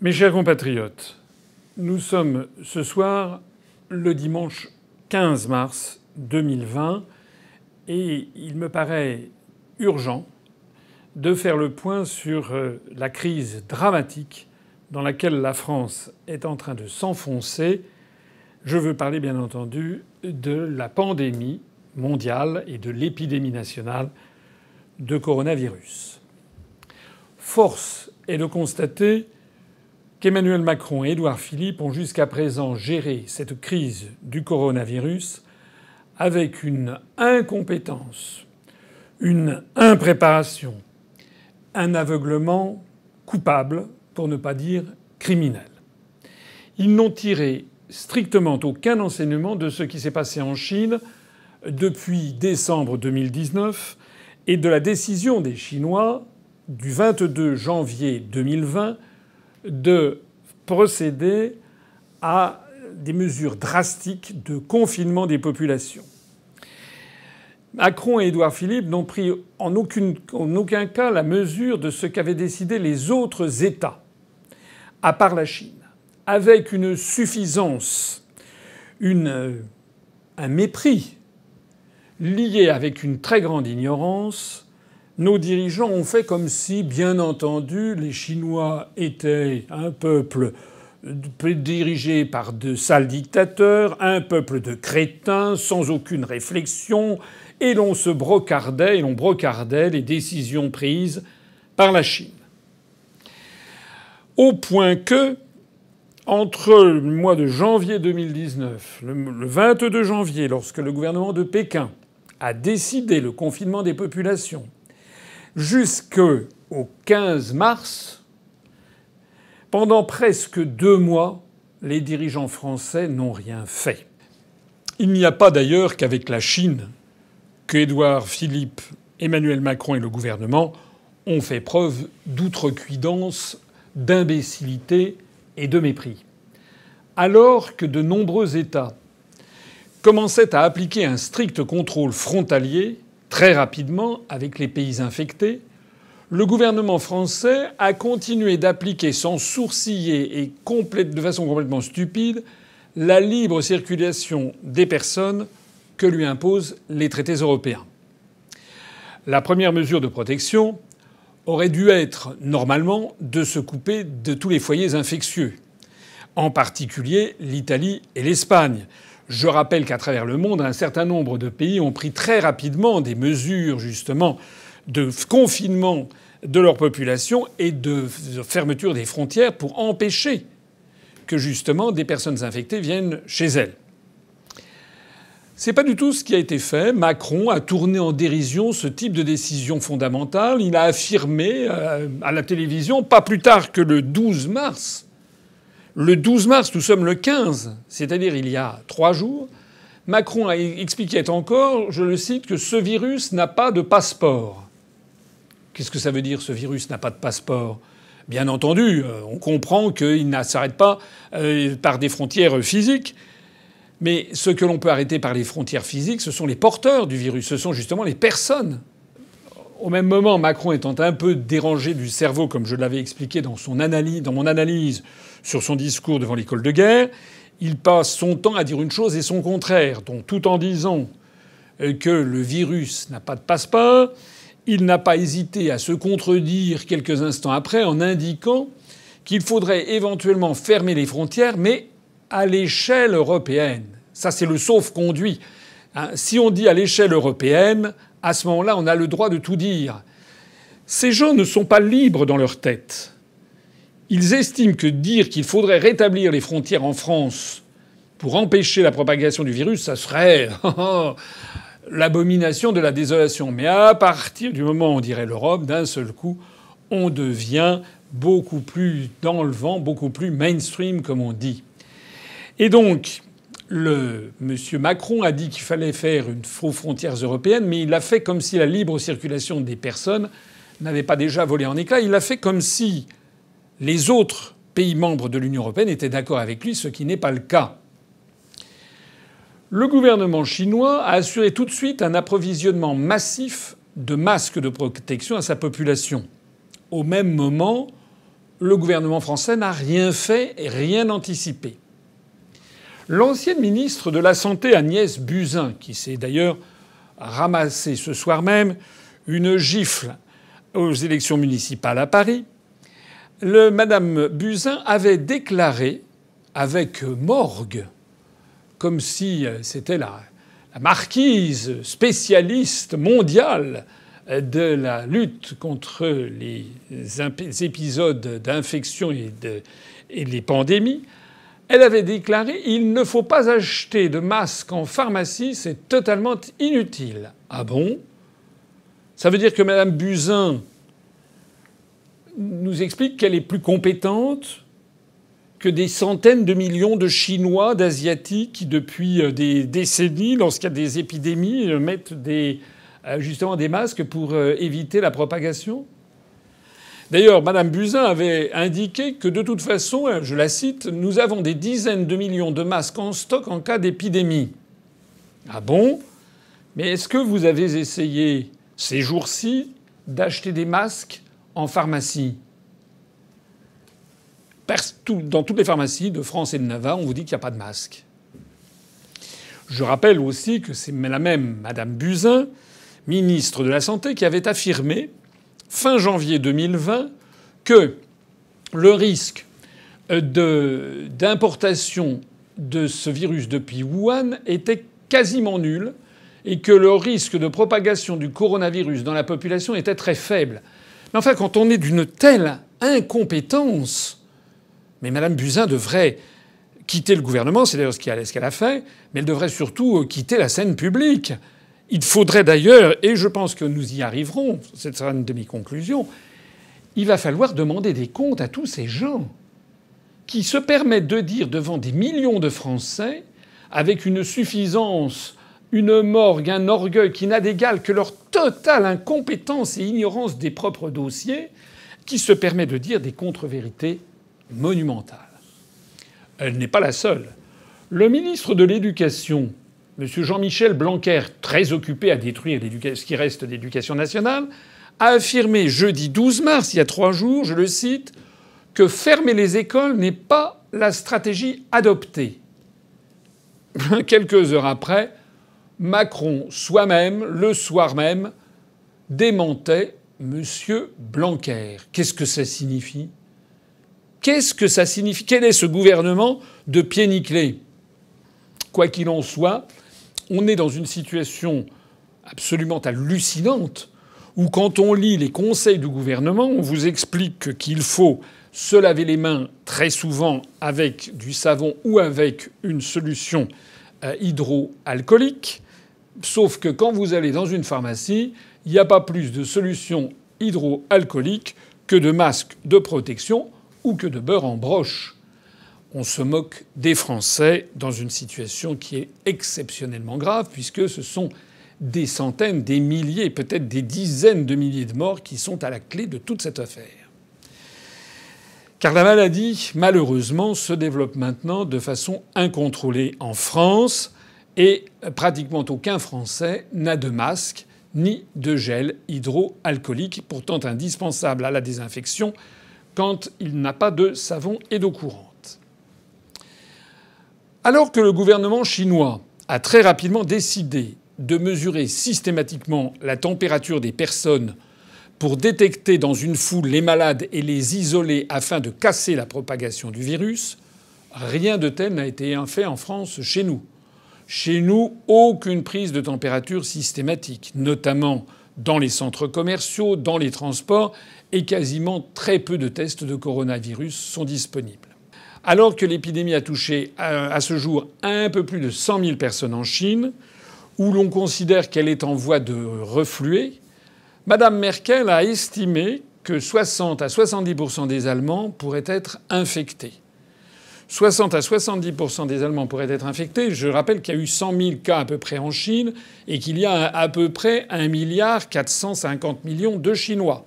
Mes chers compatriotes, nous sommes ce soir le dimanche 15 mars 2020 et il me paraît urgent de faire le point sur euh, la crise dramatique dans laquelle la France est en train de s'enfoncer. Je veux parler bien entendu de la pandémie mondiale et de l'épidémie nationale de coronavirus. Force est de constater qu'Emmanuel Macron et Édouard Philippe ont jusqu'à présent géré cette crise du coronavirus avec une incompétence, une impréparation, un aveuglement coupable, pour ne pas dire criminel. Ils n'ont tiré strictement aucun enseignement de ce qui s'est passé en Chine depuis décembre 2019 et de la décision des Chinois du 22 janvier 2020 de procéder à des mesures drastiques de confinement des populations. Macron et Édouard Philippe n'ont pris en, aucun cas la mesure de ce qu'avaient décidé les autres États, à part la Chine, avec une suffisance, un mépris lié avec une très grande ignorance nos dirigeants ont fait comme si, bien entendu, les Chinois étaient un peuple dirigé par de sales dictateurs, un peuple de crétins, sans aucune réflexion, et l'on se brocardait, et l'on brocardait les décisions prises par la Chine. Au point que, entre le mois de janvier 2019, le 22 janvier, lorsque le gouvernement de Pékin a décidé le confinement des populations, jusqu'au 15 mars, pendant presque deux mois, les dirigeants français n'ont rien fait. Il n'y a pas d'ailleurs qu'avec la Chine que Édouard Philippe, Emmanuel Macron et le gouvernement ont fait preuve d'outrecuidance, d'imbécilité et de mépris. Alors que de nombreux États commençaient à appliquer un strict contrôle frontalier, très rapidement avec les pays infectés, le gouvernement français a continué d'appliquer sans sourciller et de façon complètement stupide la libre circulation des personnes que lui imposent les traités européens. La première mesure de protection aurait dû être normalement de se couper de tous les foyers infectieux, en particulier l'Italie et l'Espagne. Je rappelle qu'à travers le monde, un certain nombre de pays ont pris très rapidement des mesures justement de confinement de leur population et de fermeture des frontières pour empêcher que justement des personnes infectées viennent chez elles. C'est pas du tout ce qui a été fait. Macron a tourné en dérision ce type de décision fondamentale. Il a affirmé euh, à la télévision, pas plus tard que le 12 mars, le 12 mars, nous sommes le 15, c'est-à-dire il y a trois jours, Macron a expliqué encore, je le cite, que ce virus n'a pas de passeport. Qu'est-ce que ça veut dire ce virus n'a pas de passeport? Bien entendu, euh, on comprend qu'il ne s'arrête pas euh, par des frontières physiques. Mais ce que l'on peut arrêter par les frontières physiques, ce sont les porteurs du virus, ce sont justement les personnes. Au même moment, Macron étant un peu dérangé du cerveau, comme je l'avais expliqué dans mon analyse sur son discours devant l'école de guerre, il passe son temps à dire une chose et son contraire. Donc tout en disant euh, que le virus n'a pas de passeport, il n'a pas hésité à se contredire quelques instants après en indiquant qu'il faudrait éventuellement fermer les frontières, mais à l'échelle européenne. Ça, c'est le sauf-conduit. Hein, si on dit à l'échelle européenne, à ce moment-là, on a le droit de tout dire. Ces gens ne sont pas libres dans leur tête. Ils estiment que dire qu'il faudrait rétablir les frontières en France pour empêcher la propagation du virus, ça serait l'abomination de la désolation. Mais à partir du moment où on dirait l'Europe, d'un seul coup, on devient beaucoup plus dans le vent, beaucoup plus mainstream, comme on dit. Et donc, le monsieur Macron a dit qu'il fallait faire une faux frontières européennes, mais il l'a fait comme si la libre circulation des personnes n'avait pas déjà volé en éclats. Il l'a fait comme si les autres pays membres de l'Union européenne étaient d'accord avec lui, ce qui n'est pas le cas. Le gouvernement chinois a assuré tout de suite un approvisionnement massif de masques de protection à sa population. Au même moment le gouvernement français n'a rien fait et rien anticipé. L'ancienne ministre de la Santé Agnès Buzyn, qui s'est d'ailleurs ramassé ce soir même une gifle aux élections municipales à Paris, Madame Buzyn avait déclaré avec morgue, comme si c'était la, marquise spécialiste mondiale de la lutte contre les épisodes d'infection et, et, les pandémies, elle avait déclaré il ne faut pas acheter de masques en pharmacie, c'est totalement inutile. Ah bon? Ça veut dire que Mme Buzyn nous explique qu'elle est plus compétente que des centaines de millions de Chinois, d'Asiatiques qui, depuis euh, des décennies, lorsqu'il y a des épidémies, euh, mettent euh, justement des masques pour éviter la propagation D'ailleurs, Mme Buzyn avait indiqué que de toute façon, je la cite, nous avons des dizaines de millions de masques en stock en cas d'épidémie. Ah bon? Mais est-ce que vous avez essayé ces jours-ci d'acheter des masques en pharmacie dans toutes les pharmacies de France et de Navarre, on vous dit qu'il n'y a pas de masque. Je rappelle aussi que c'est la même Madame Buzyn, ministre de la Santé, qui avait affirmé fin janvier 2020 que le risque d'importation de ce virus depuis Wuhan était quasiment nul et que le risque de propagation du coronavirus dans la population était très faible. Mais enfin, quand on est d'une telle incompétence, mais Mme Buzyn devrait quitter le gouvernement, c'est d'ailleurs ce qu'elle a fait, mais elle devrait surtout euh, quitter la scène publique. Il faudrait d'ailleurs, et je pense que nous y arriverons, cette sera une de mes conclusions, il va falloir demander des comptes à tous ces gens qui se permettent de dire devant des millions de Français, avec une suffisance, une morgue, un orgueil qui n'a d'égal que leur totale incompétence et ignorance des propres dossiers, qui se permet de dire des contre-vérités monumentale. Elle n'est pas la seule. Le ministre de l'Éducation, M. Jean-Michel Blanquer, très occupé à détruire ce qui reste d'éducation nationale, a affirmé jeudi 12 mars, il y a trois jours, je le cite, que fermer les écoles n'est pas la stratégie adoptée. Quelques heures après, Macron soi-même, le soir même, démentait M. Blanquer. Qu'est-ce que ça signifie? Qu'est-ce que ça signifie? Quel est ce gouvernement de pied nickelé Quoi qu'il en soit, on est dans une situation absolument hallucinante où quand on lit les conseils du gouvernement, on vous explique qu'il faut se laver les mains très souvent avec du savon ou avec une solution euh, hydroalcoolique. Sauf que quand vous allez dans une pharmacie, il n'y a pas plus de solution hydroalcoolique que de masques de protection ou que de beurre en broche. On se moque des Français dans une situation qui est exceptionnellement grave, puisque ce sont des centaines, des milliers, peut-être des dizaines de milliers de morts qui sont à la clé de toute cette affaire. Car la maladie, malheureusement, se développe maintenant de façon incontrôlée en France et pratiquement aucun Français n'a de masque ni de gel hydroalcoolique, pourtant indispensable à la désinfection quand il n'a pas de savon et d'eau courante. Alors que le gouvernement chinois a très rapidement décidé de mesurer systématiquement la température des personnes pour détecter dans une foule les malades et les isoler afin de casser la propagation du virus, rien de tel n'a été fait en France chez nous. Chez nous, aucune prise de température systématique, notamment dans les centres commerciaux, dans les transports et quasiment très peu de tests de coronavirus sont disponibles. Alors que l'épidémie a touché à ce jour un peu plus de 100 000 personnes en Chine, où l'on considère qu'elle est en voie de refluer, Mme Merkel a estimé que 60 à 70% des Allemands pourraient être infectés. 60 à 70% des Allemands pourraient être infectés. Je rappelle qu'il y a eu 100 000 cas à peu près en Chine et qu'il y a à peu près 1 milliard 450 millions de Chinois.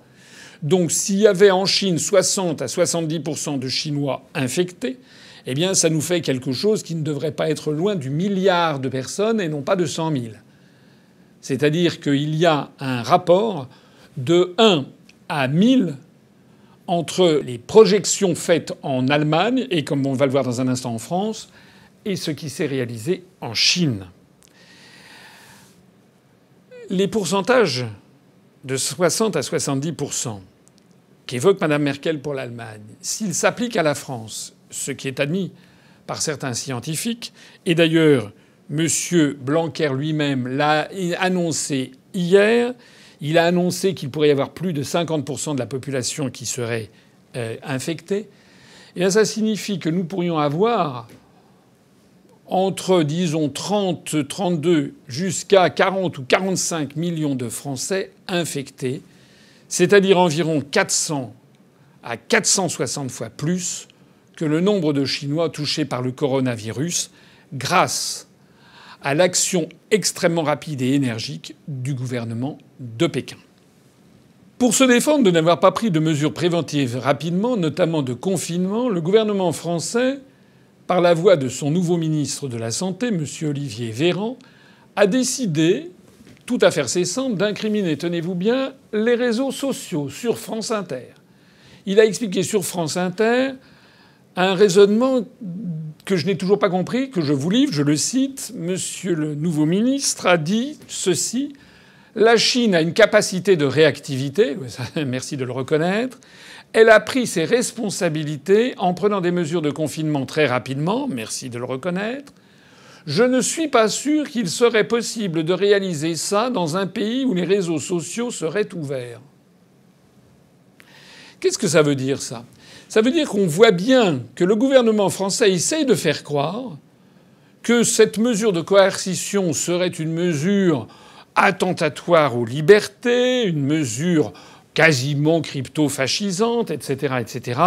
Donc s'il y avait en Chine 60 à 70% de Chinois infectés, eh bien ça nous fait quelque chose qui ne devrait pas être loin du milliard de personnes et non pas de 100 000. C'est-à-dire qu'il y a un rapport de 1 à 1000 entre les projections faites en Allemagne et comme on va le voir dans un instant en France et ce qui s'est réalisé en Chine. Les pourcentages de 60 à 70% qu'évoque Mme Merkel pour l'Allemagne, s'ils s'appliquent à la France, ce qui est admis par certains scientifiques, et d'ailleurs M. Blanquer lui-même l'a annoncé hier, il a annoncé qu'il pourrait y avoir plus de 50% de la population qui serait euh, infectée. Et ça signifie que nous pourrions avoir entre, disons, 30, 32 jusqu'à 40 ou 45 millions de Français infectés, c'est-à-dire environ 400 à 460 fois plus que le nombre de Chinois touchés par le coronavirus grâce à l'action extrêmement rapide et énergique du gouvernement de Pékin. Pour se défendre de n'avoir pas pris de mesures préventives rapidement, notamment de confinement, le gouvernement français, par la voix de son nouveau ministre de la Santé, M. Olivier Véran, a décidé, tout à faire cessant, d'incriminer, tenez-vous bien, les réseaux sociaux sur France Inter. Il a expliqué sur France Inter un raisonnement que je n'ai toujours pas compris, que je vous livre, je le cite. Monsieur le nouveau ministre a dit ceci. La Chine a une capacité de réactivité, merci de le reconnaître. Elle a pris ses responsabilités en prenant des mesures de confinement très rapidement, merci de le reconnaître. Je ne suis pas sûr qu'il serait possible de réaliser ça dans un pays où les réseaux sociaux seraient ouverts. Qu'est-ce que ça veut dire ça? Ça veut dire qu'on voit bien que le gouvernement français essaye de faire croire que cette mesure de coercition serait une mesure attentatoire aux libertés, une mesure quasiment crypto-fascisante, etc., etc.,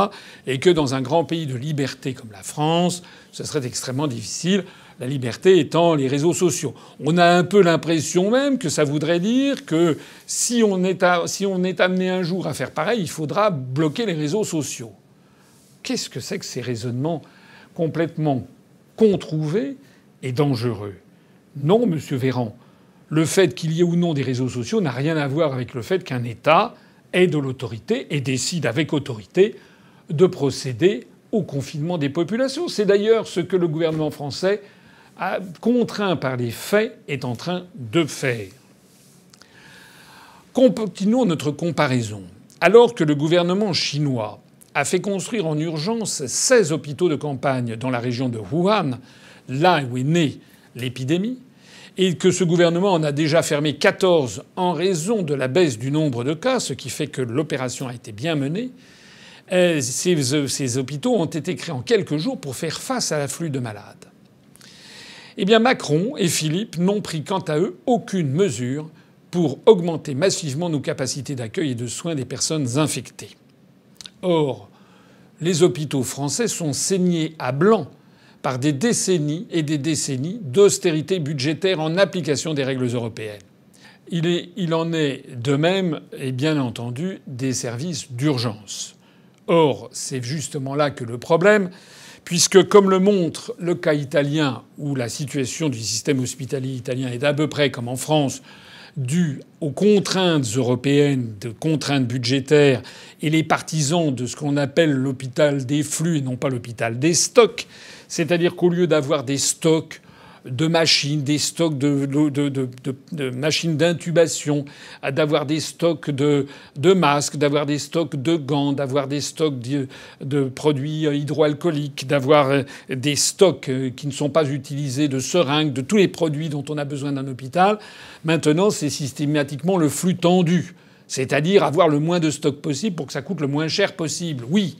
et que dans un grand pays de liberté comme la France, ce serait extrêmement difficile, la liberté étant les réseaux sociaux. On a un peu l'impression même que ça voudrait dire que si on est, si on est amené un jour à faire pareil, il faudra bloquer les réseaux sociaux. Qu'est-ce que c'est que ces raisonnements complètement controuvés et dangereux? Non, monsieur Véran, le fait qu'il y ait ou non des réseaux sociaux n'a rien à voir avec le fait qu'un État ait de l'autorité et décide avec autorité de procéder au confinement des populations. C'est d'ailleurs ce que le gouvernement français, contraint par les faits, est en train de faire. Continuons notre comparaison. Alors que le gouvernement chinois a fait construire en urgence 16 hôpitaux de campagne dans la région de Wuhan, là où est née l'épidémie, et que ce gouvernement en a déjà fermé 14 en raison de la baisse du nombre de cas, ce qui fait que l'opération a été bien menée. Euh, ces, ces, hôpitaux ont été créés en quelques jours pour faire face à l'afflux de malades. Eh bien, Macron et Philippe n'ont pris quant à eux aucune mesure pour augmenter massivement nos capacités d'accueil et de soins des personnes infectées. Or, les hôpitaux français sont saignés à blanc par des décennies et des décennies d'austérité budgétaire en application des règles européennes. Il, en est de même, et bien entendu, des services d'urgence. Or, c'est justement là que le problème, puisque comme le montre le cas italien, où la situation du système hospitalier italien est à peu près comme en France, dû aux contraintes européennes, de contraintes budgétaires, et les partisans de ce qu'on appelle l'hôpital des flux et non pas l'hôpital des stocks, c'est-à-dire qu'au lieu d'avoir des stocks de machines, des stocks de, machines d'intubation, d'avoir des stocks de, masques, d'avoir des stocks de gants, d'avoir des stocks de, produits hydroalcooliques, d'avoir euh, des stocks euh, qui ne sont pas utilisés de seringues, de tous les produits dont on a besoin d'un hôpital. Maintenant, c'est systématiquement le flux tendu. C'est-à-dire avoir le moins de stocks possible pour que ça coûte le moins cher possible. Oui,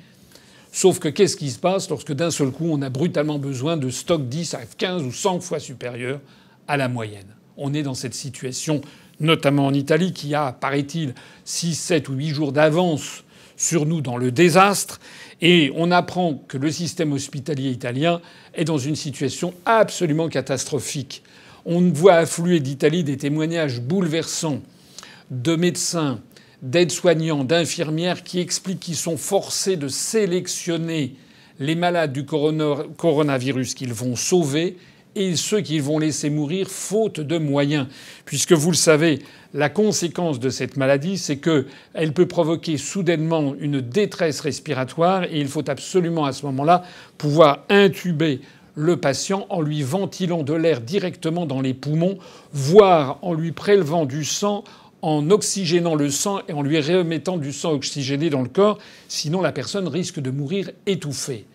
Sauf que qu'est-ce qui se passe lorsque d'un seul coup on a brutalement besoin de stocks 10 à 15 ou 100 fois supérieurs à la moyenne? On est dans cette situation, notamment en Italie, qui a, paraît-il, 6, 7 ou 8 jours d'avance sur nous dans le désastre. Et on apprend que le système hospitalier italien est dans une situation absolument catastrophique. On voit affluer d'Italie des témoignages bouleversants de médecins, d'aides-soignants, d'infirmières qui expliquent qu'ils sont forcés de sélectionner les malades du coronavirus qu'ils vont sauver et ceux qu'ils vont laisser mourir faute de moyens. Puisque vous le savez, la conséquence de cette maladie, c'est qu'elle peut provoquer soudainement une détresse respiratoire et il faut absolument à ce moment-là pouvoir intuber le patient en lui ventilant de l'air directement dans les poumons, voire en lui prélevant du sang, en oxygénant le sang et en lui remettant du sang oxygéné dans le corps, sinon la personne risque de mourir étouffée.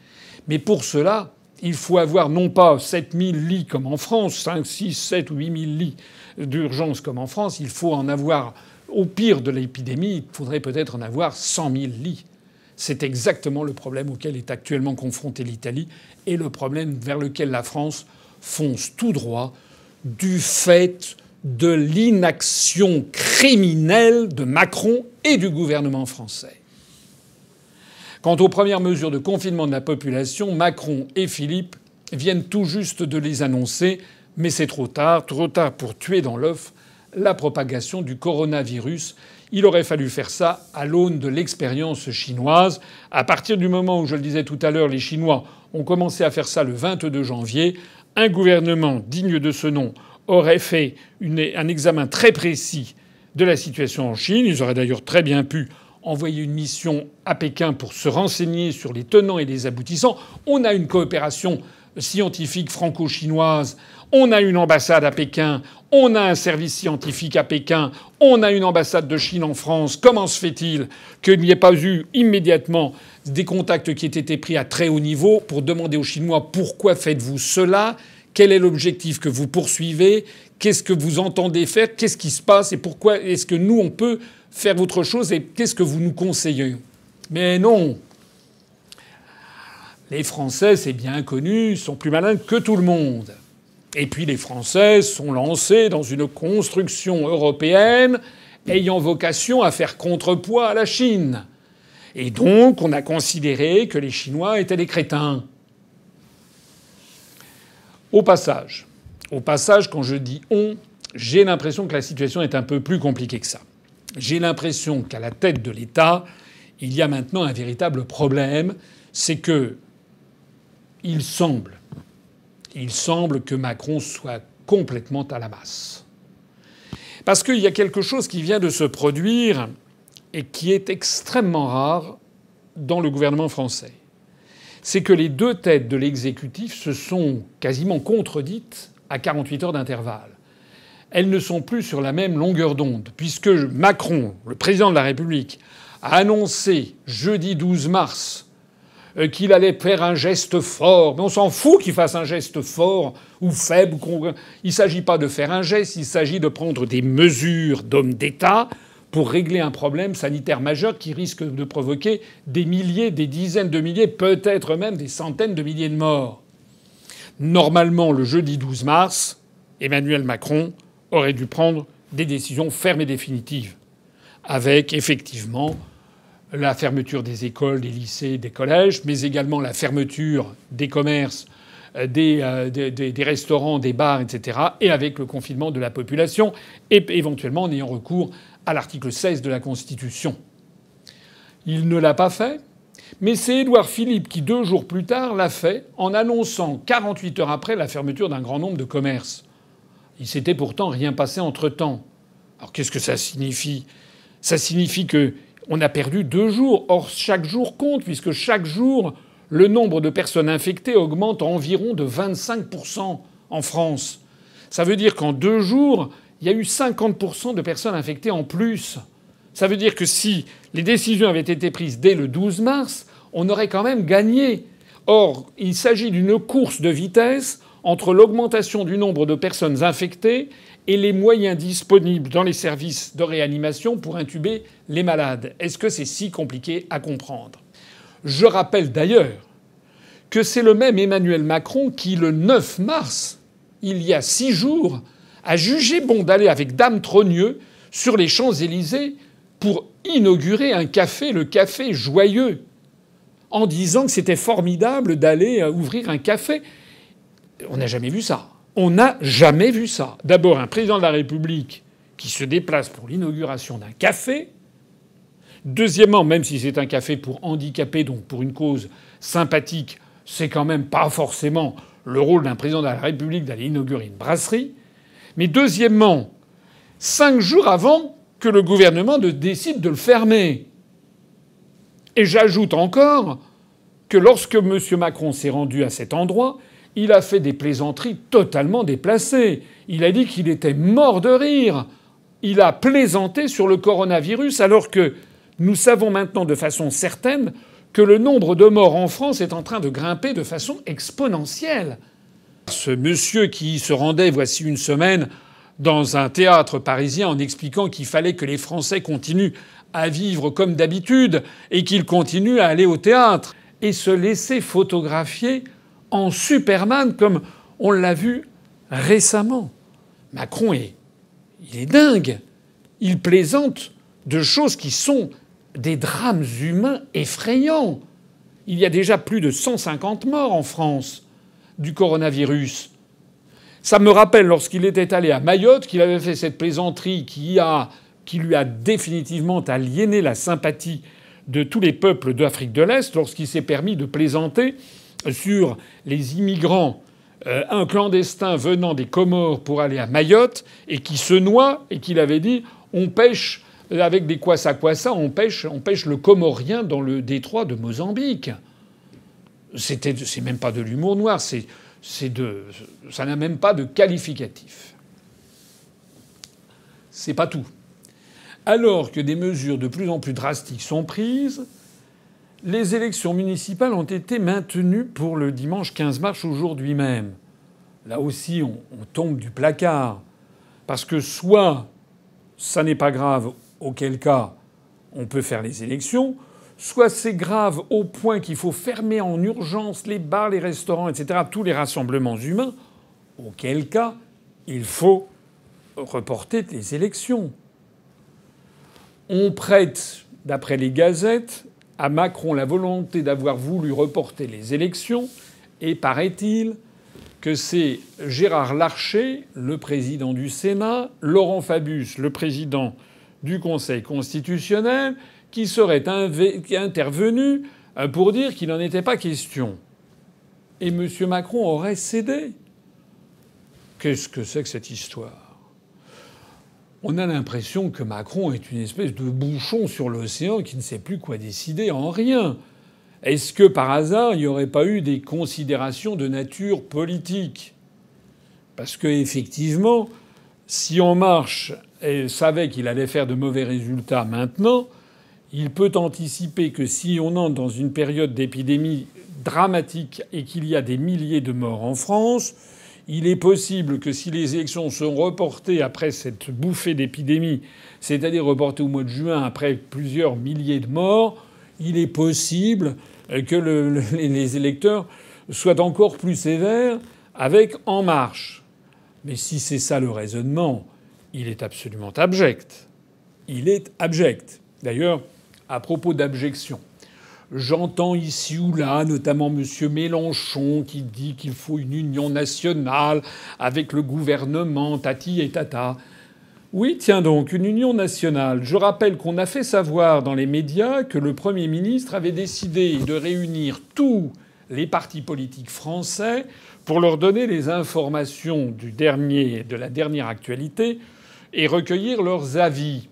Mais pour cela, il faut avoir non pas 7000 lits comme en France, 5, 6, 7 ou 8000 lits d'urgence comme en France, il faut en avoir, au pire de l'épidémie, il faudrait peut-être en avoir 100 000 lits. C'est exactement le problème auquel est actuellement confrontée l'Italie et le problème vers lequel la France fonce tout droit du fait de l'inaction criminelle de Macron et du gouvernement français. Quant aux premières mesures de confinement de la population, Macron et Philippe viennent tout juste de les annoncer, mais c'est trop tard, trop tard pour tuer dans l'œuf la propagation du coronavirus. Il aurait fallu faire ça à l'aune de l'expérience chinoise. À partir du moment où, je le disais tout à l'heure, les Chinois ont commencé à faire ça le 22 janvier, un gouvernement digne de ce nom aurait fait un examen très précis de la situation en Chine. Ils auraient d'ailleurs très bien pu envoyer une mission à Pékin pour se renseigner sur les tenants et les aboutissants. On a une coopération scientifique franco-chinoise, on a une ambassade à Pékin, on a un service scientifique à Pékin, on a une ambassade de Chine en France. Comment se fait-il qu'il n'y ait pas eu immédiatement des contacts qui aient été pris à très haut niveau pour demander aux Chinois pourquoi faites-vous cela? Quel est l'objectif que vous poursuivez? Qu'est-ce que vous entendez faire? Qu'est-ce qui se passe? Et pourquoi est-ce que nous, on peut faire autre chose? Et qu'est-ce que vous nous conseillez? Mais non Les Français, c'est bien connu, sont plus malins que tout le monde. Et puis les Français sont lancés dans une construction européenne ayant vocation à faire contrepoids à la Chine. Et donc on a considéré que les Chinois étaient des crétins. Au passage, quand je dis on, j'ai l'impression que la situation est un peu plus compliquée que ça j'ai l'impression qu'à la tête de l'État, il y a maintenant un véritable problème, c'est que il semble, il semble que Macron soit complètement à la masse. Parce qu'il y a quelque chose qui vient de se produire et qui est extrêmement rare dans le gouvernement français. C'est que les deux têtes de l'exécutif se sont quasiment contredites à 48 heures d'intervalle elles ne sont plus sur la même longueur d'onde, puisque Macron, le président de la République, a annoncé jeudi 12 mars euh, qu'il allait faire un geste fort. Mais on s'en fout qu'il fasse un geste fort ou faible. Il ne s'agit pas de faire un geste, il s'agit de prendre des mesures d'hommes d'État pour régler un problème sanitaire majeur qui risque de provoquer des milliers, des dizaines de milliers, peut-être même des centaines de milliers de morts. Normalement, le jeudi 12 mars, Emmanuel Macron aurait dû prendre des décisions fermes et définitives, avec effectivement la fermeture des écoles, des lycées, des collèges, mais également la fermeture des commerces, euh, euh, des, restaurants, des bars, etc., et avec le confinement de la population, et éventuellement en ayant recours à l'article 16 de la Constitution. Il ne l'a pas fait, mais c'est Édouard Philippe qui, deux jours plus tard, l'a fait en annonçant 48 heures après la fermeture d'un grand nombre de commerces. Il s'était pourtant rien passé entre-temps. Alors qu'est-ce que ça signifie? Ça signifie que on a perdu deux jours. Or, chaque jour compte, puisque chaque jour, le nombre de personnes infectées augmente environ de 25% en France. Ça veut dire qu'en deux jours, il y a eu 50% de personnes infectées en plus. Ça veut dire que si les décisions avaient été prises dès le 12 mars, on aurait quand même gagné. Or, il s'agit d'une course de vitesse entre l'augmentation du nombre de personnes infectées et les moyens disponibles dans les services de réanimation pour intuber les malades. Est-ce que c'est si compliqué à comprendre? Je rappelle d'ailleurs que c'est le même Emmanuel Macron qui, le 9 mars, il y a six jours, a jugé bon d'aller avec Dame Trogneux sur les Champs-Élysées pour inaugurer un café, le café joyeux, en disant que c'était formidable d'aller euh, ouvrir un café. On n'a jamais vu ça. On n'a jamais vu ça. D'abord, un président de la République qui se déplace pour l'inauguration d'un café. Deuxièmement, même si c'est un café pour handicapés, donc pour une cause sympathique, c'est quand même pas forcément le rôle d'un président de la République d'aller inaugurer une brasserie. Mais deuxièmement, cinq jours avant que le gouvernement décide de le fermer. Et j'ajoute encore que lorsque M. Macron s'est rendu à cet endroit, il a fait des plaisanteries totalement déplacées. Il a dit qu'il était mort de rire. Il a plaisanté sur le coronavirus alors que nous savons maintenant de façon certaine que le nombre de morts en France est en train de grimper de façon exponentielle. Ce monsieur qui se rendait voici une semaine dans un théâtre parisien en expliquant qu'il fallait que les Français continuent à vivre comme d'habitude et qu'ils continuent à aller au théâtre et se laisser photographier en Superman comme on l'a vu récemment. Macron est, il est dingue. Il plaisante de choses qui sont des drames humains effrayants. Il y a déjà plus de 150 morts en France du coronavirus. Ça me rappelle lorsqu'il était allé à Mayotte qu'il avait fait cette plaisanterie qui, lui a définitivement aliéné la sympathie de tous les peuples d'Afrique de l'Est lorsqu'il s'est permis de plaisanter sur les immigrants euh, un clandestin venant des Comores pour aller à Mayotte et qui se noie et qu'il avait dit on pêche avec des kwassa kwassa, on pêche, on pêche le comorien dans le détroit de Mozambique. C'était, c'est même pas de l'humour noir, c'est, c'est de, ça n'a même pas de qualificatif. C'est pas tout. Alors que des mesures de plus en plus drastiques sont prises, les élections municipales ont été maintenues pour le dimanche 15 mars aujourd'hui même. Là aussi, on, on tombe du placard. Parce que soit ça n'est pas grave, auquel cas on peut faire les élections, soit c'est grave au point qu'il faut fermer en urgence les bars, les restaurants, etc., tous les rassemblements humains, auquel cas il faut reporter les élections. On prête, d'après les gazettes, à Macron la volonté d'avoir voulu reporter les élections, et paraît-il que c'est Gérard Larcher, le président du Sénat, Laurent Fabius, le président du Conseil constitutionnel, qui serait intervenu euh, pour dire qu'il n'en était pas question. Et M. Macron aurait cédé. Qu'est-ce que c'est que cette histoire? On a l'impression que Macron est une espèce de bouchon sur l'océan qui ne sait plus quoi décider en rien. Est-ce que par hasard il n'y aurait pas eu des considérations de nature politique? Parce que effectivement, si En Marche savait qu'il allait faire de mauvais résultats maintenant, il peut anticiper que si on entre dans une période d'épidémie dramatique et qu'il y a des milliers de morts en France, il est possible que si les élections sont reportées après cette bouffée d'épidémie, c'est-à-dire reportées au mois de juin après plusieurs milliers de morts, il est possible que le, les électeurs soient encore plus sévères avec En Marche. Mais si c'est ça le raisonnement, il est absolument abject. Il est abject. D'ailleurs, à propos d'abjection. J'entends ici ou là, notamment M. Mélenchon, qui dit qu'il faut une union nationale avec le gouvernement, tati et tata. Oui, tiens donc, une union nationale. Je rappelle qu'on a fait savoir dans les médias que le Premier ministre avait décidé de réunir tous les partis politiques français pour leur donner les informations du dernier, de la dernière actualité et recueillir leurs avis.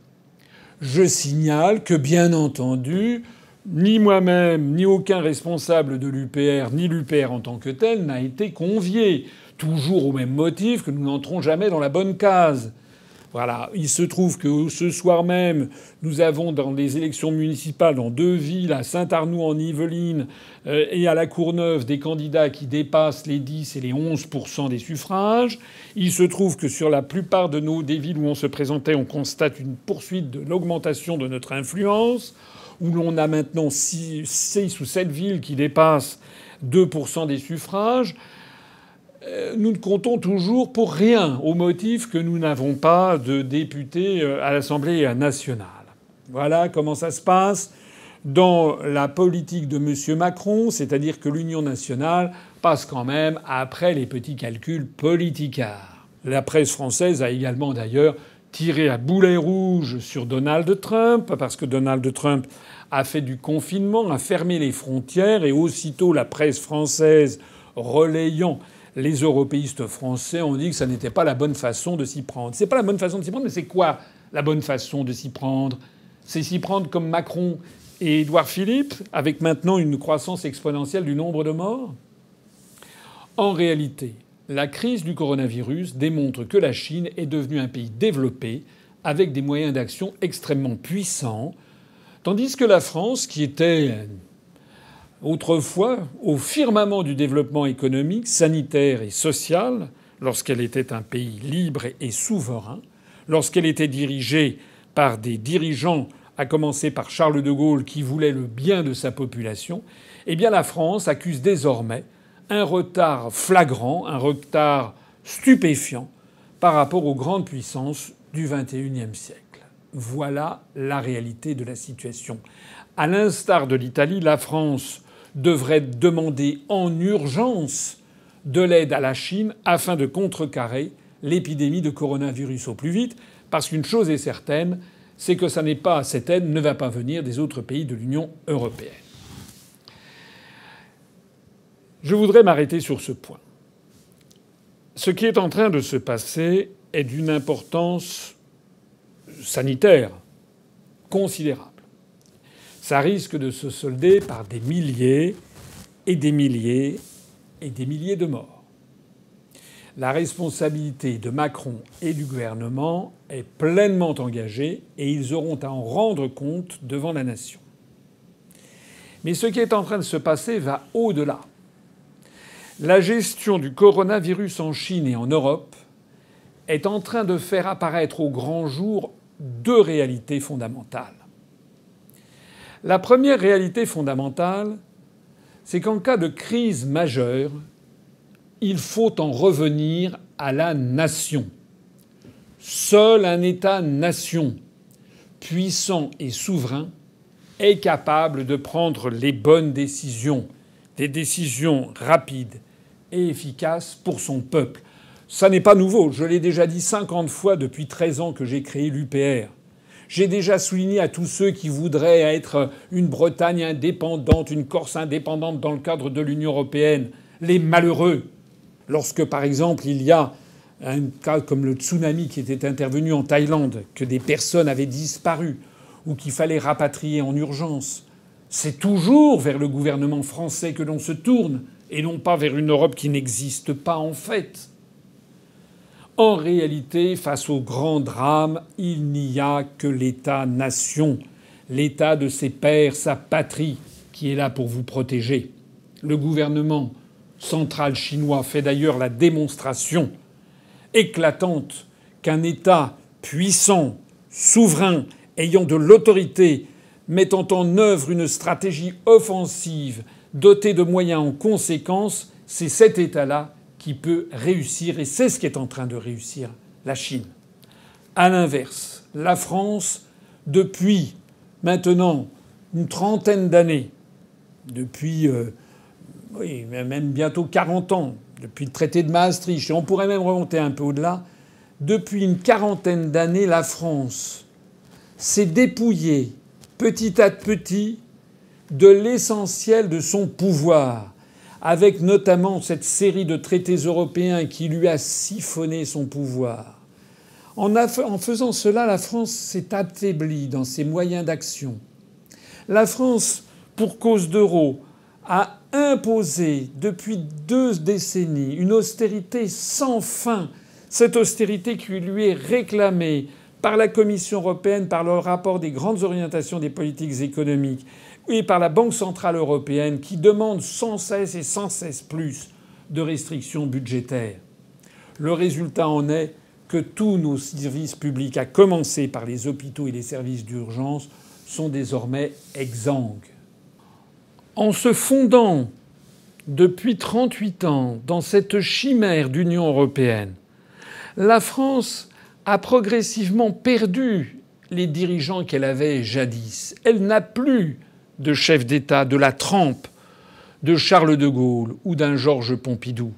Je signale que, bien entendu, ni moi-même, ni aucun responsable de l'UPR, ni l'UPR en tant que tel n'a été convié. Toujours au même motif que nous n'entrons jamais dans la bonne case. Voilà. Il se trouve que ce soir même, nous avons dans les élections municipales dans deux villes, à Saint-Arnoux en Yvelines euh, et à la Courneuve, des candidats qui dépassent les 10 et les 11 des suffrages. Il se trouve que sur la plupart de nos des villes où on se présentait, on constate une poursuite de l'augmentation de notre influence, où l'on a maintenant 6 ou 7 villes qui dépassent 2 des suffrages. Euh, nous ne comptons toujours pour rien au motif que nous n'avons pas de députés euh, à l'Assemblée nationale. Voilà comment ça se passe dans la politique de M. Macron, c'est-à-dire que l'Union nationale passe quand même après les petits calculs politicards. La presse française a également d'ailleurs tiré à boulet rouge sur Donald Trump, parce que Donald Trump a fait du confinement, a fermé les frontières, et aussitôt la presse française relayant les européistes français ont dit que ça n'était pas la bonne façon de s'y prendre. C'est pas la bonne façon de s'y prendre, mais c'est quoi la bonne façon de s'y prendre? C'est s'y prendre comme Macron et Édouard Philippe, avec maintenant une croissance exponentielle du nombre de morts? En réalité, la crise du coronavirus démontre que la Chine est devenue un pays développé avec des moyens d'action extrêmement puissants, tandis que la France, qui était autrefois au firmament du développement économique, sanitaire et social, lorsqu'elle était un pays libre et souverain, lorsqu'elle était dirigée par des dirigeants, à commencer par Charles de Gaulle, qui voulait le bien de sa population, eh bien la France accuse désormais un retard flagrant, un retard stupéfiant par rapport aux grandes puissances du XXIe siècle. Voilà la réalité de la situation. À l'instar de l'Italie, la France devrait demander en urgence de l'aide à la Chine afin de contrecarrer l'épidémie de coronavirus au plus vite, parce qu'une chose est certaine, c'est que cette aide ne va pas venir des autres pays de l'Union européenne. Je voudrais m'arrêter sur ce point. Ce qui est en train de se passer est d'une importance sanitaire considérable. Ça risque de se solder par des milliers et des milliers et des milliers de morts. La responsabilité de Macron et du gouvernement est pleinement engagée et ils auront à en rendre compte devant la nation. Mais ce qui est en train de se passer va au-delà. La gestion du coronavirus en Chine et en Europe est en train de faire apparaître au grand jour deux réalités fondamentales. La première réalité fondamentale, c'est qu'en cas de crise majeure, il faut en revenir à la nation. Seul un État-nation puissant et souverain est capable de prendre les bonnes décisions, des décisions rapides et efficace pour son peuple. Ça n'est pas nouveau. Je l'ai déjà dit 50 fois depuis 13 ans que j'ai créé l'UPR. J'ai déjà souligné à tous ceux qui voudraient être une Bretagne indépendante, une Corse indépendante dans le cadre de l'Union européenne, les malheureux. Lorsque, par exemple, il y a un cas comme le tsunami qui était intervenu en Thaïlande, que des personnes avaient disparu ou qu'il fallait rapatrier en urgence, c'est toujours vers le gouvernement français que l'on se tourne et non pas vers une Europe qui n'existe pas en fait. En réalité, face au grand drame, il n'y a que l'État-nation, l'État de ses pères, sa patrie, qui est là pour vous protéger. Le gouvernement central chinois fait d'ailleurs la démonstration éclatante qu'un État puissant, souverain, ayant de l'autorité, mettant en œuvre une stratégie offensive doté de moyens en conséquence, c'est cet État-là qui peut réussir, et c'est ce qui est en train de réussir la Chine. À l'inverse, la France, depuis maintenant une trentaine d'années, depuis euh, oui, même bientôt 40 ans, depuis le traité de Maastricht, et on pourrait même remonter un peu au-delà, depuis une quarantaine d'années, la France s'est dépouillée petit à petit de l'essentiel de son pouvoir, avec notamment cette série de traités européens qui lui a siphonné son pouvoir. En, faisant cela, la France s'est affaiblie dans ses moyens d'action. La France, pour cause d'euro, a imposé depuis deux décennies une austérité sans fin, cette austérité qui lui est réclamée par la Commission européenne, par le rapport des grandes orientations des politiques économiques, et par la Banque centrale européenne qui demande sans cesse et sans cesse plus de restrictions budgétaires. Le résultat en est que tous nos services publics, à commencer par les hôpitaux et les services d'urgence, sont désormais exsangues. En se fondant depuis 38 ans dans cette chimère d'Union européenne, la France a progressivement perdu les dirigeants qu'elle avait jadis. Elle n'a plus de chef d'État, de la trempe de Charles de Gaulle ou d'un Georges Pompidou.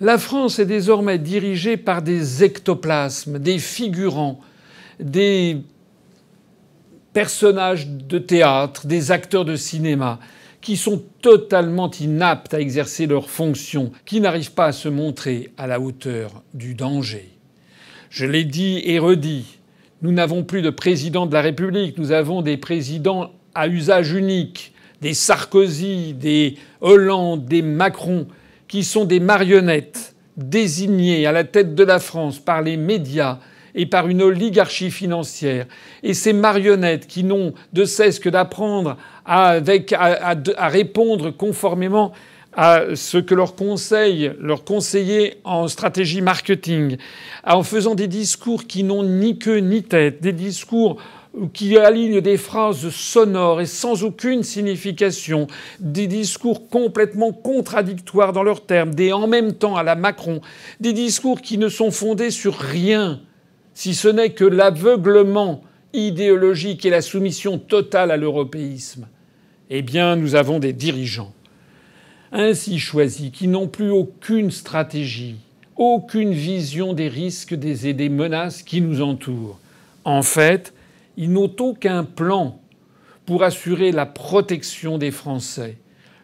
La France est désormais dirigée par des ectoplasmes, des figurants, des personnages de théâtre, des acteurs de cinéma qui sont totalement inaptes à exercer leurs fonctions, qui n'arrivent pas à se montrer à la hauteur du danger. Je l'ai dit et redit, nous n'avons plus de président de la République, nous avons des présidents à usage unique, des Sarkozy, des Hollande, des Macron, qui sont des marionnettes désignées à la tête de la France par les médias et par une oligarchie financière. Et ces marionnettes qui n'ont de cesse que d'apprendre à, répondre conformément à ce que leur conseille, leur conseiller en stratégie marketing, en faisant des discours qui n'ont ni queue ni tête, des discours qui alignent des phrases sonores et sans aucune signification, des discours complètement contradictoires dans leurs termes, des en même temps à la Macron, des discours qui ne sont fondés sur rien, si ce n'est que l'aveuglement idéologique et la soumission totale à l'européisme, eh bien nous avons des dirigeants ainsi choisis qui n'ont plus aucune stratégie, aucune vision des risques et des menaces qui nous entourent. En fait, ils n'ont aucun plan pour assurer la protection des Français,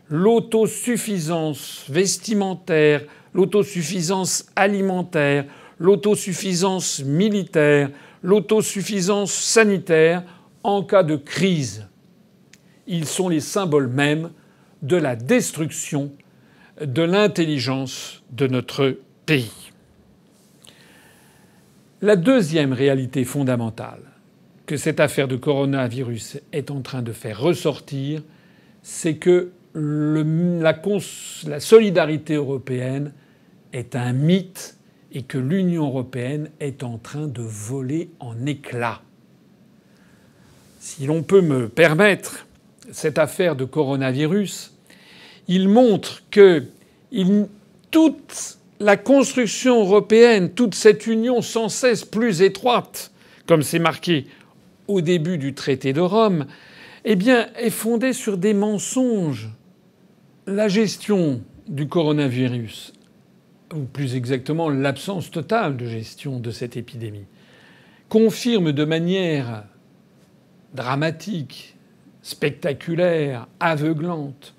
l'autosuffisance vestimentaire, l'autosuffisance alimentaire, l'autosuffisance militaire, l'autosuffisance sanitaire en cas de crise. Ils sont les symboles mêmes de la destruction de l'intelligence de notre pays. La deuxième réalité fondamentale que cette affaire de coronavirus est en train de faire ressortir, c'est que la, la solidarité européenne est un mythe et que l'Union européenne est en train de voler en éclats. Si l'on peut me permettre, cette affaire de coronavirus, il montre que toute la construction européenne, toute cette union sans cesse plus étroite, comme c'est marqué au début du traité de Rome, eh bien, est fondée sur des mensonges. La gestion du coronavirus, ou plus exactement l'absence totale de gestion de cette épidémie, confirme de manière dramatique, spectaculaire, aveuglante,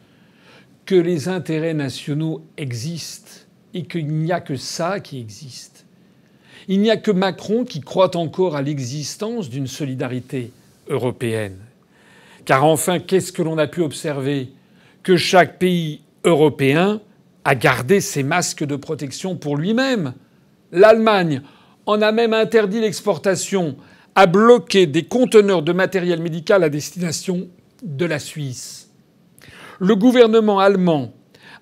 les intérêts nationaux existent et qu'il n'y a que ça qui existe. Il n'y a que Macron qui croit encore à l'existence d'une solidarité européenne. Car enfin, qu'est-ce que l'on a pu observer? Que chaque pays européen a gardé ses masques de protection pour lui-même. L'Allemagne en a même interdit l'exportation, a bloqué des conteneurs de matériel médical à destination de la Suisse. Le gouvernement allemand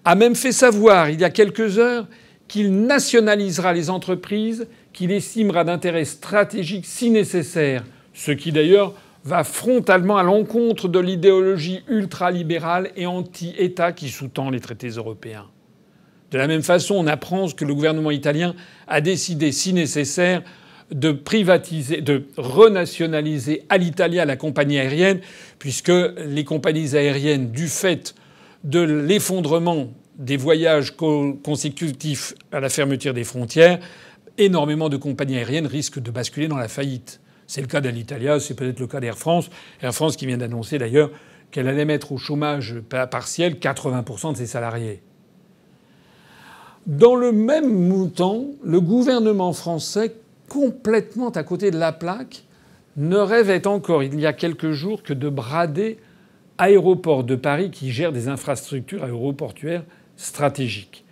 a même fait savoir il y a quelques heures qu'il nationalisera les entreprises qu'il estimera d'intérêt stratégique si nécessaire, ce qui d'ailleurs va frontalement à l'encontre de l'idéologie ultralibérale et anti-État qui sous-tend les traités européens. De la même façon, on apprend que le gouvernement italien a décidé, si nécessaire, de privatiser, de renationaliser à l'Italia la compagnie aérienne, puisque les compagnies aériennes, du fait de l'effondrement des voyages consécutifs à la fermeture des frontières, énormément de compagnies aériennes risquent de basculer dans la faillite. C'est le cas d'Alitalia, c'est peut-être le cas d'Air France. Air France qui vient d'annoncer d'ailleurs qu'elle allait mettre au chômage partiel 80% de ses salariés. Dans le même temps, le gouvernement français, complètement à côté de la plaque, ne rêvait encore il y a quelques jours que de brader Aéroport de Paris qui gère des infrastructures aéroportuaires stratégiques.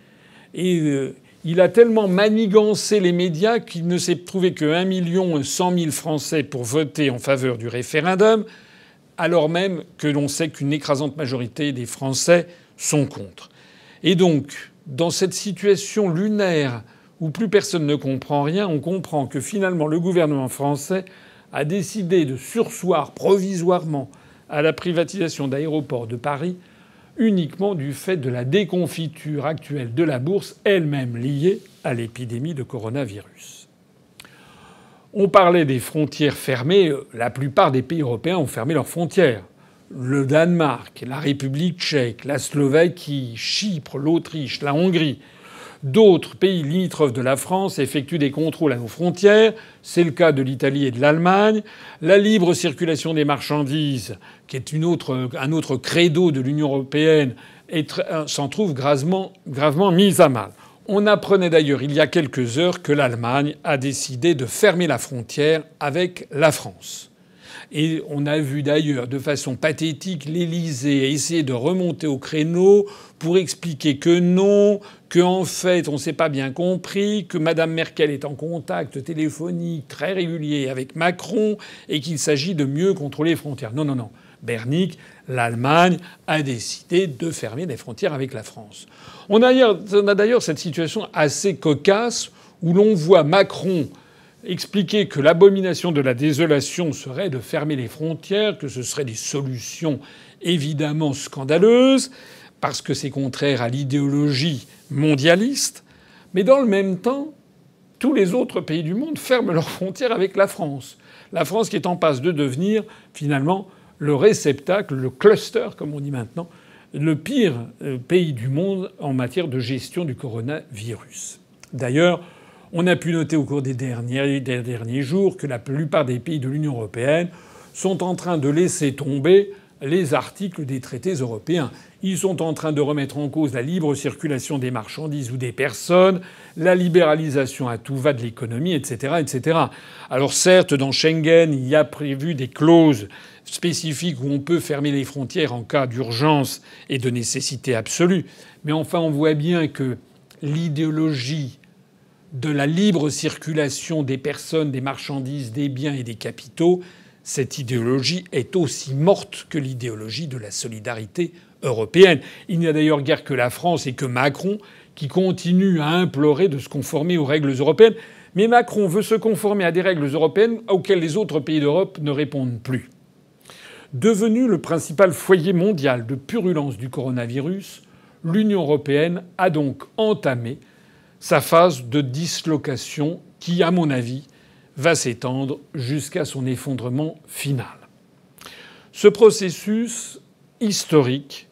Et euh, il a tellement manigancé les médias qu'il ne s'est trouvé que 1 million 100 000 Français pour voter en faveur du référendum, alors même que l'on sait qu'une écrasante majorité des Français sont contre. Et donc, dans cette situation lunaire où plus personne ne comprend rien, on comprend que finalement le gouvernement français a décidé de sursoir provisoirement à la privatisation d'aéroports de Paris uniquement du fait de la déconfiture actuelle de la bourse, elle-même liée à l'épidémie de coronavirus. On parlait des frontières fermées. La plupart des pays européens ont fermé leurs frontières. Le Danemark, la République tchèque, la Slovaquie, Chypre, l'Autriche, la Hongrie. D'autres pays limitrophes de la France effectuent des contrôles à nos frontières. C'est le cas de l'Italie et de l'Allemagne. La libre circulation des marchandises, qui est un autre credo de l'Union européenne, s'en trouve gravement mise à mal. On apprenait d'ailleurs il y a quelques heures que l'Allemagne a décidé de fermer la frontière avec la France. Et on a vu d'ailleurs de façon pathétique l'Élysée essayer de remonter au créneau pour expliquer que non, que en fait on ne s'est pas bien compris, que Mme Merkel est en contact téléphonique très régulier avec Macron et qu'il s'agit de mieux contrôler les frontières. Non, non, non. Bernick, l'Allemagne a décidé de fermer les frontières avec la France. On a d'ailleurs cette situation assez cocasse où l'on voit Macron expliquer que l'abomination de la désolation serait de fermer les frontières, que ce seraient des solutions évidemment scandaleuses, parce que c'est contraire à l'idéologie mondialiste, mais dans le même temps, tous les autres pays du monde ferment leurs frontières avec la France. La France qui est en passe de devenir finalement le réceptacle, le cluster, comme on dit maintenant, le pire euh, pays du monde en matière de gestion du coronavirus. D'ailleurs, on a pu noter au cours des derniers, derniers jours que la plupart des pays de l'Union européenne sont en train de laisser tomber les articles des traités européens. Ils sont en train de remettre en cause la libre circulation des marchandises ou des personnes, la libéralisation à tout va de l'économie, etc., etc. Alors certes, dans Schengen, il y a prévu des clauses spécifiques où on peut fermer les frontières en cas d'urgence et de nécessité absolue. Mais enfin, on voit bien que l'idéologie de la libre circulation des personnes, des marchandises, des biens et des capitaux, cette idéologie est aussi morte que l'idéologie de la solidarité européenne. Il n'y a d'ailleurs guère que la France et que Macron qui continuent à implorer de se conformer aux règles européennes. Mais Macron veut se conformer à des règles européennes auxquelles les autres pays d'Europe ne répondent plus. Devenu le principal foyer mondial de purulence du coronavirus, l'Union européenne a donc entamé sa phase de dislocation qui, à mon avis, va s'étendre jusqu'à son effondrement final. Ce processus historique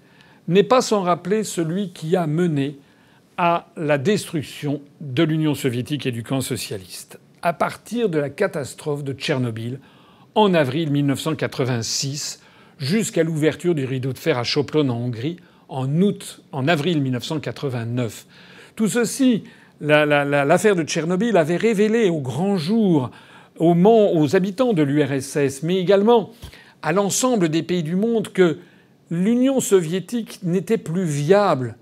n'est pas sans rappeler celui qui a mené à la destruction de l'Union soviétique et du camp socialiste. À partir de la catastrophe de Tchernobyl en avril 1986 jusqu'à l'ouverture du rideau de fer à Choplon en Hongrie en août, en avril 1989. Tout ceci l'affaire de Tchernobyl avait révélé au grand jour aux, habitants de l'URSS, mais également à l'ensemble des pays du monde, que l'Union soviétique n'était plus viable,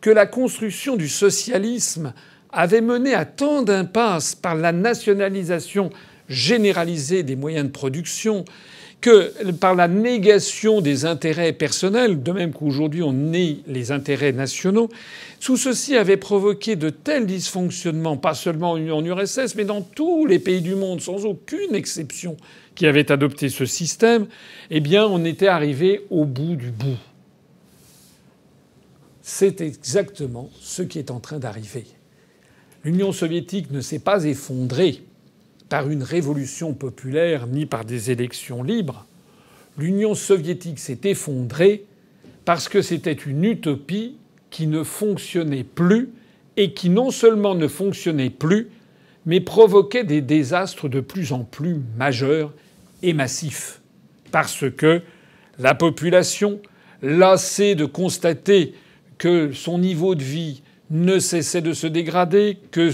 que la construction du socialisme avait mené à tant d'impasses par la nationalisation généralisée des moyens de production, que par la négation des intérêts personnels, de même qu'aujourd'hui on nie les intérêts nationaux, tout ceci avait provoqué de tels dysfonctionnements, pas seulement en URSS, mais dans tous les pays du monde, sans aucune exception, qui avaient adopté ce système, eh bien on était arrivé au bout du bout. C'est exactement ce qui est en train d'arriver. L'Union soviétique ne s'est pas effondrée par une révolution populaire ni par des élections libres. L'Union soviétique s'est effondrée parce que c'était une utopie qui ne fonctionnait plus et qui non seulement ne fonctionnait plus, mais provoquait des désastres de plus en plus majeurs et massifs. Parce que la population, lassée de constater que son niveau de vie ne cessait de se dégrader, que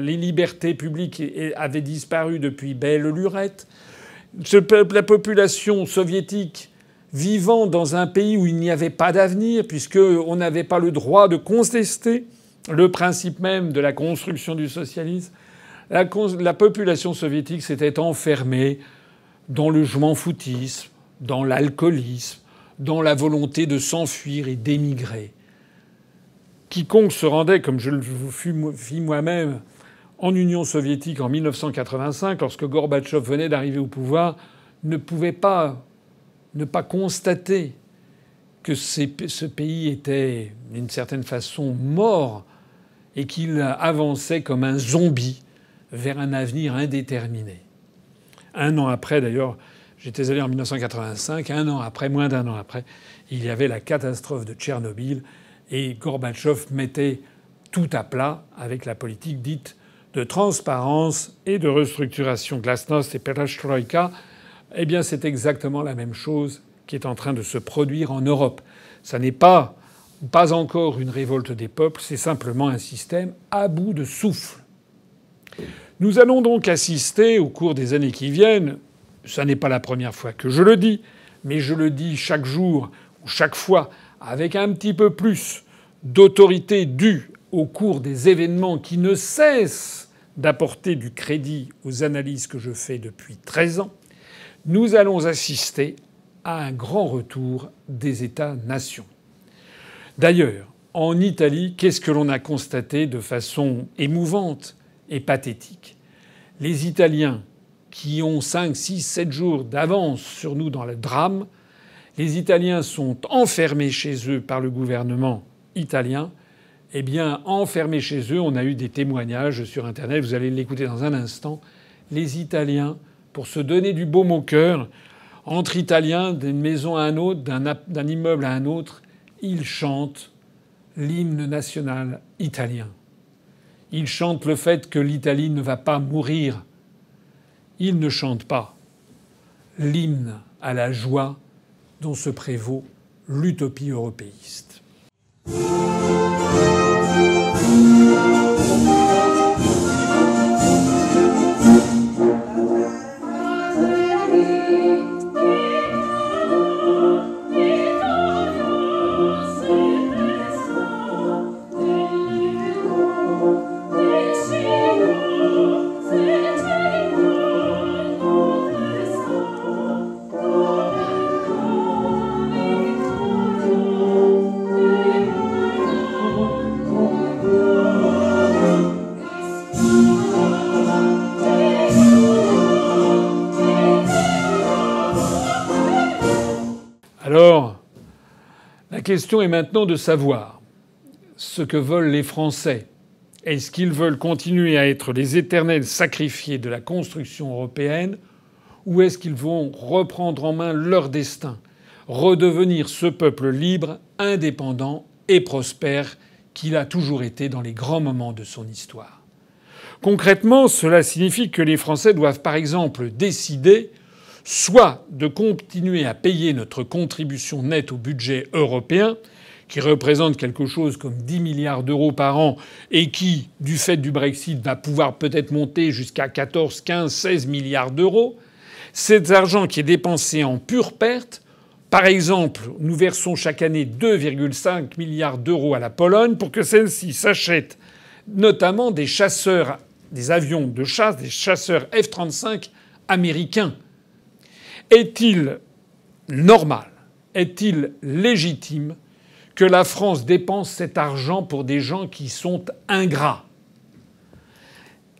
les libertés publiques avaient disparu depuis belle lurette. La population soviétique vivant dans un pays où il n'y avait pas d'avenir, puisqu'on n'avait pas le droit de contester le principe même de la construction du socialisme, la, la population soviétique s'était enfermée dans le je m'en foutisme, dans l'alcoolisme, dans la volonté de s'enfuir et d'émigrer quiconque se rendait, comme je le fis moi-même, en Union soviétique en 1985, lorsque Gorbatchev venait d'arriver au pouvoir, ne pouvait pas ne pas constater que ce pays était d'une certaine façon mort et qu'il avançait comme un zombie vers un avenir indéterminé. Un an après, d'ailleurs, j'étais allé en 1985, un an après, moins d'un an après, il y avait la catastrophe de Tchernobyl et Gorbatchev mettait tout à plat avec la politique dite de transparence et de restructuration. Glasnost et Perestroïka, eh bien, c'est exactement la même chose qui est en train de se produire en Europe. Ça n'est pas, pas encore une révolte des peuples, c'est simplement un système à bout de souffle. Nous allons donc assister au cours des années qui viennent, ça n'est pas la première fois que je le dis, mais je le dis chaque jour ou chaque fois avec un petit peu plus d'autorité due au cours des événements qui ne cessent d'apporter du crédit aux analyses que je fais depuis 13 ans, nous allons assister à un grand retour des États-nations. D'ailleurs, en Italie, qu'est-ce que l'on a constaté de façon émouvante et pathétique? Les Italiens, qui ont 5, 6, 7 jours d'avance sur nous dans le drame, les Italiens sont enfermés chez eux par le gouvernement italien. Eh bien, enfermés chez eux, on a eu des témoignages sur Internet, vous allez l'écouter dans un instant. Les Italiens, pour se donner du baume au cœur, entre Italiens, d'une maison à un autre, d'un immeuble à un autre, ils chantent l'hymne national italien. Ils chantent le fait que l'Italie ne va pas mourir. Ils ne chantent pas l'hymne à la joie dont se prévaut l'utopie européiste. Question est maintenant de savoir ce que veulent les Français. Est-ce qu'ils veulent continuer à être les éternels sacrifiés de la construction européenne ou est-ce qu'ils vont reprendre en main leur destin, redevenir ce peuple libre, indépendant et prospère qu'il a toujours été dans les grands moments de son histoire? Concrètement, cela signifie que les Français doivent par exemple décider soit de continuer à payer notre contribution nette au budget européen, qui représente quelque chose comme 10 milliards d'euros par an et qui, du fait du Brexit, va pouvoir peut-être monter jusqu'à 14, 15, 16 milliards d'euros. Cet argent qui est dépensé en pure perte, par exemple, nous versons chaque année 2,5 milliards d'euros à la Pologne pour que celle-ci s'achète notamment des chasseurs, des avions de chasse, des chasseurs F-35 américains. Est-il normal, est-il légitime que la France dépense cet argent pour des gens qui sont ingrats?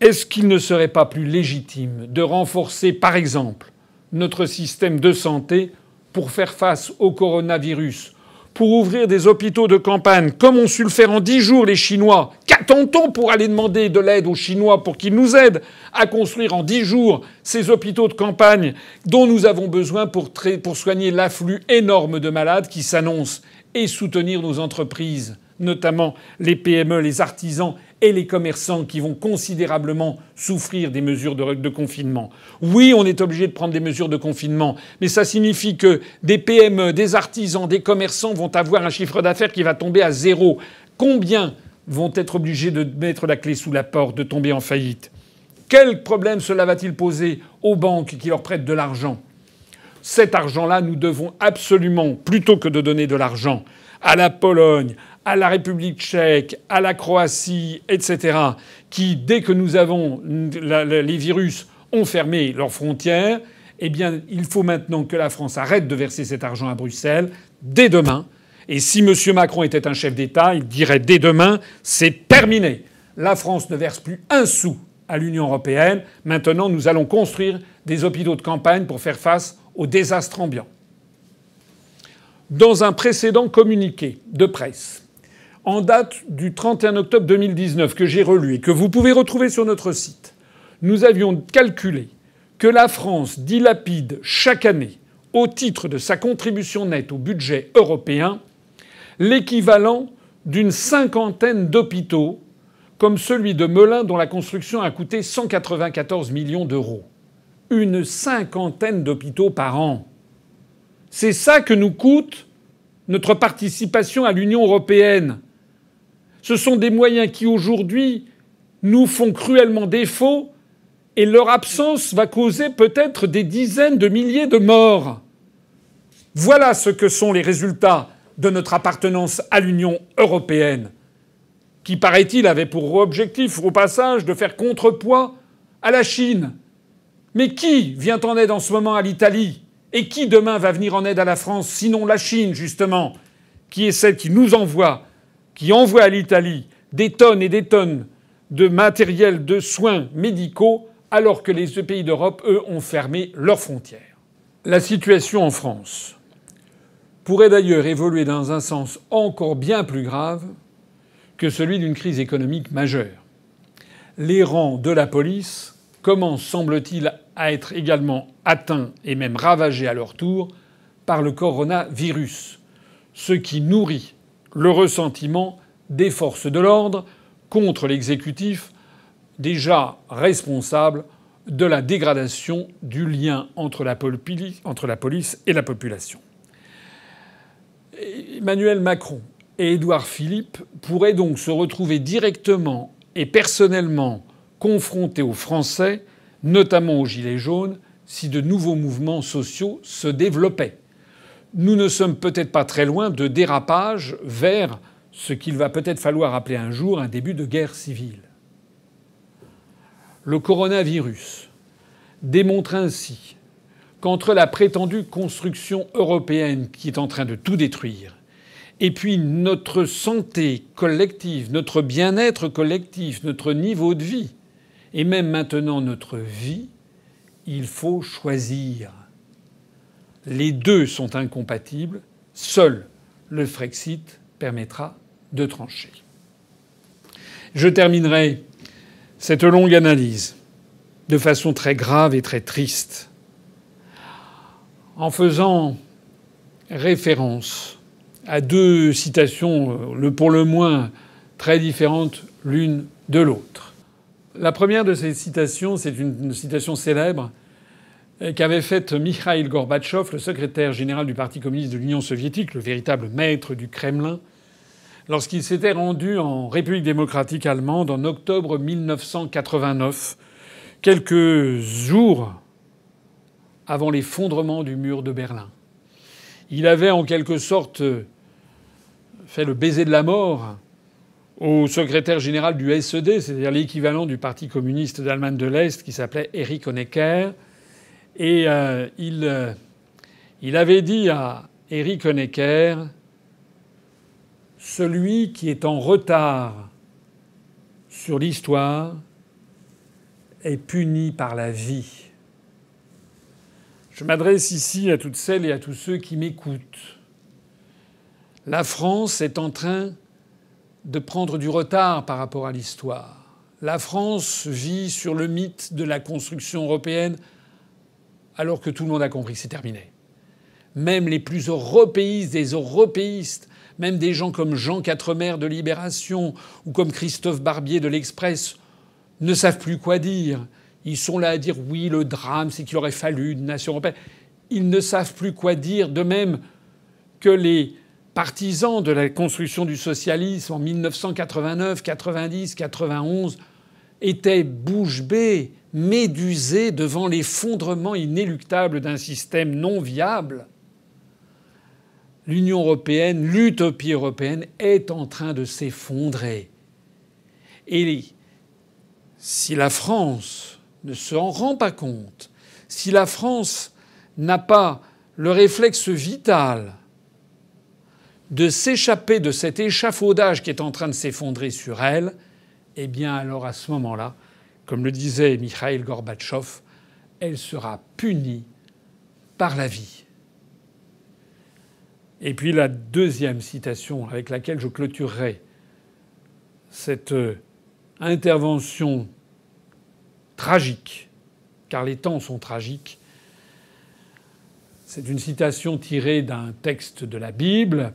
Est-ce qu'il ne serait pas plus légitime de renforcer, par exemple, notre système de santé pour faire face au coronavirus pour ouvrir des hôpitaux de campagne, comme ont su le faire en dix jours les Chinois. Qu'attend-on pour aller demander de l'aide aux Chinois pour qu'ils nous aident à construire en dix jours ces hôpitaux de campagne dont nous avons besoin pour, soigner l'afflux énorme de malades qui s'annonce et soutenir nos entreprises, notamment les PME, les artisans et les commerçants qui vont considérablement souffrir des mesures de, confinement. Oui, on est obligé de prendre des mesures de confinement, mais ça signifie que des PME, des artisans, des commerçants vont avoir un chiffre d'affaires qui va tomber à zéro. Combien vont être obligés de mettre la clé sous la porte, de tomber en faillite? Quel problème cela va-t-il poser aux banques qui leur prêtent de l'argent? Cet argent-là, nous devons absolument, plutôt que de donner de l'argent à la Pologne, à la République tchèque, à la Croatie, etc., qui, dès que nous avons les virus, ont fermé leurs frontières, eh bien, il faut maintenant que la France arrête de verser cet argent à Bruxelles dès demain. Et si M. Macron était un chef d'État, il dirait dès demain, c'est terminé. La France ne verse plus un sou à l'Union européenne. Maintenant, nous allons construire des hôpitaux de campagne pour faire face aux désastres ambiants. Dans un précédent communiqué de presse, en date du 31 octobre 2019 que j'ai relu et que vous pouvez retrouver sur notre site, nous avions calculé que la France dilapide chaque année, au titre de sa contribution nette au budget européen, l'équivalent d'une cinquantaine d'hôpitaux comme celui de Melun dont la construction a coûté 194 millions d'euros. Une cinquantaine d'hôpitaux par an. C'est ça que nous coûte notre participation à l'Union européenne. Ce sont des moyens qui aujourd'hui nous font cruellement défaut et leur absence va causer peut-être des dizaines de milliers de morts. Voilà ce que sont les résultats de notre appartenance à l'Union européenne, qui, paraît-il, avait pour objectif, au passage, de faire contrepoids à la Chine. Mais qui vient en aide en ce moment à l'Italie? Et qui demain va venir en aide à la France, sinon la Chine, justement, qui est celle qui nous envoie, qui envoie à l'Italie des tonnes et des tonnes de matériel de soins médicaux, alors que les pays d'Europe, eux, ont fermé leurs frontières. La situation en France pourrait d'ailleurs évoluer dans un sens encore bien plus grave que celui d'une crise économique majeure. Les rangs de la police commencent, semble-t-il, à être également atteints et même ravagés à leur tour par le coronavirus, ce qui nourrit le ressentiment des forces de l'ordre contre l'exécutif déjà responsable de la dégradation du lien entre la, police et la population. Emmanuel Macron et Édouard Philippe pourraient donc se retrouver directement et personnellement confrontés aux Français, notamment aux Gilets jaunes, si de nouveaux mouvements sociaux se développaient. Nous ne sommes peut-être pas très loin de dérapage vers ce qu'il va peut-être falloir appeler un jour un début de guerre civile. Le coronavirus démontre ainsi qu'entre la prétendue construction européenne qui est en train de tout détruire et puis notre santé collective, notre bien-être collectif, notre niveau de vie, et même maintenant notre vie, il faut choisir. Les deux sont incompatibles. Seul le Frexit permettra de trancher. Je terminerai cette longue analyse de façon très grave et très triste en faisant référence à deux citations, le pour le moins très différentes l'une de l'autre. La première de ces citations, c'est une citation célèbre qu'avait faite Mikhail Gorbatchev, le secrétaire général du Parti communiste de l'Union soviétique, le véritable maître du Kremlin, lorsqu'il s'était rendu en République démocratique allemande en octobre 1989, quelques jours avant l'effondrement du mur de Berlin. Il avait en quelque sorte fait le baiser de la mort au secrétaire général du SED, c'est-à-dire l'équivalent du Parti communiste d'Allemagne de l'Est, qui s'appelait Erich Honecker. Et euh, il, euh, il avait dit à Erich Honecker celui qui est en retard sur l'histoire est puni par la vie. Je m'adresse ici à toutes celles et à tous ceux qui m'écoutent. La France est en train de prendre du retard par rapport à l'histoire. La France vit sur le mythe de la construction européenne alors que tout le monde a compris que c'est terminé. Même les plus européistes des européistes même des gens comme Jean Quatremer de Libération ou comme Christophe Barbier de l'Express ne savent plus quoi dire. Ils sont là à dire oui, le drame, c'est qu'il aurait fallu une nation européenne. Ils ne savent plus quoi dire, de même que les partisans de la construction du socialisme en 1989, 90, 91 étaient bouche bée, médusés devant l'effondrement inéluctable d'un système non viable l'Union européenne, l'utopie européenne est en train de s'effondrer. Et si la France ne s'en rend pas compte, si la France n'a pas le réflexe vital de s'échapper de cet échafaudage qui est en train de s'effondrer sur elle, eh bien alors à ce moment-là, comme le disait Mikhail Gorbatchev, elle sera punie par la vie. Et puis la deuxième citation avec laquelle je clôturerai cette euh, intervention tragique, car les temps sont tragiques, c'est une citation tirée d'un texte de la Bible,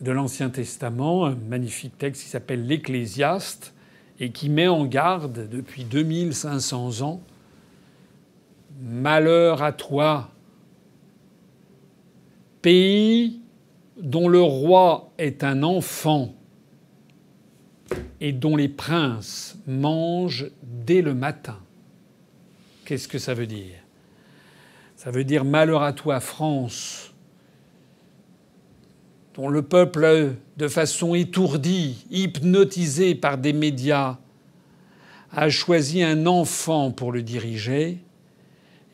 de l'Ancien Testament, un magnifique texte qui s'appelle l'Ecclésiaste, et qui met en garde depuis 2500 ans Malheur à toi, pays dont le roi est un enfant et dont les princes mangent dès le matin. Qu'est-ce que ça veut dire? Ça veut dire malheur à toi, France, dont le peuple, de façon étourdie, hypnotisé par des médias, a choisi un enfant pour le diriger,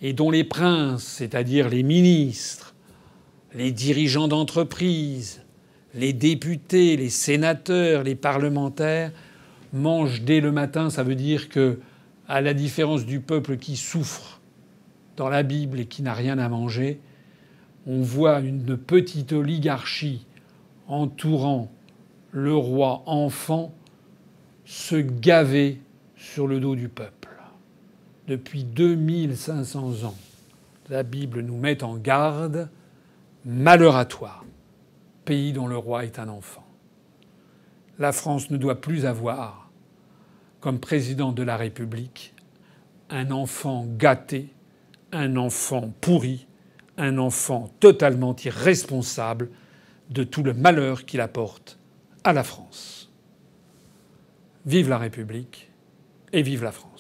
et dont les princes, c'est-à-dire les ministres, les dirigeants d'entreprise, les députés, les sénateurs, les parlementaires mangent dès le matin. Ça veut dire que, à la différence du peuple qui souffre dans la Bible et qui n'a rien à manger, on voit une petite oligarchie entourant le roi enfant se gaver sur le dos du peuple. Depuis 2500 ans, la Bible nous met en garde Malheur à toi, pays dont le roi est un enfant. La France ne doit plus avoir, comme président de la République, un enfant gâté, un enfant pourri, un enfant totalement irresponsable de tout le malheur qu'il apporte à la France. Vive la République et vive la France.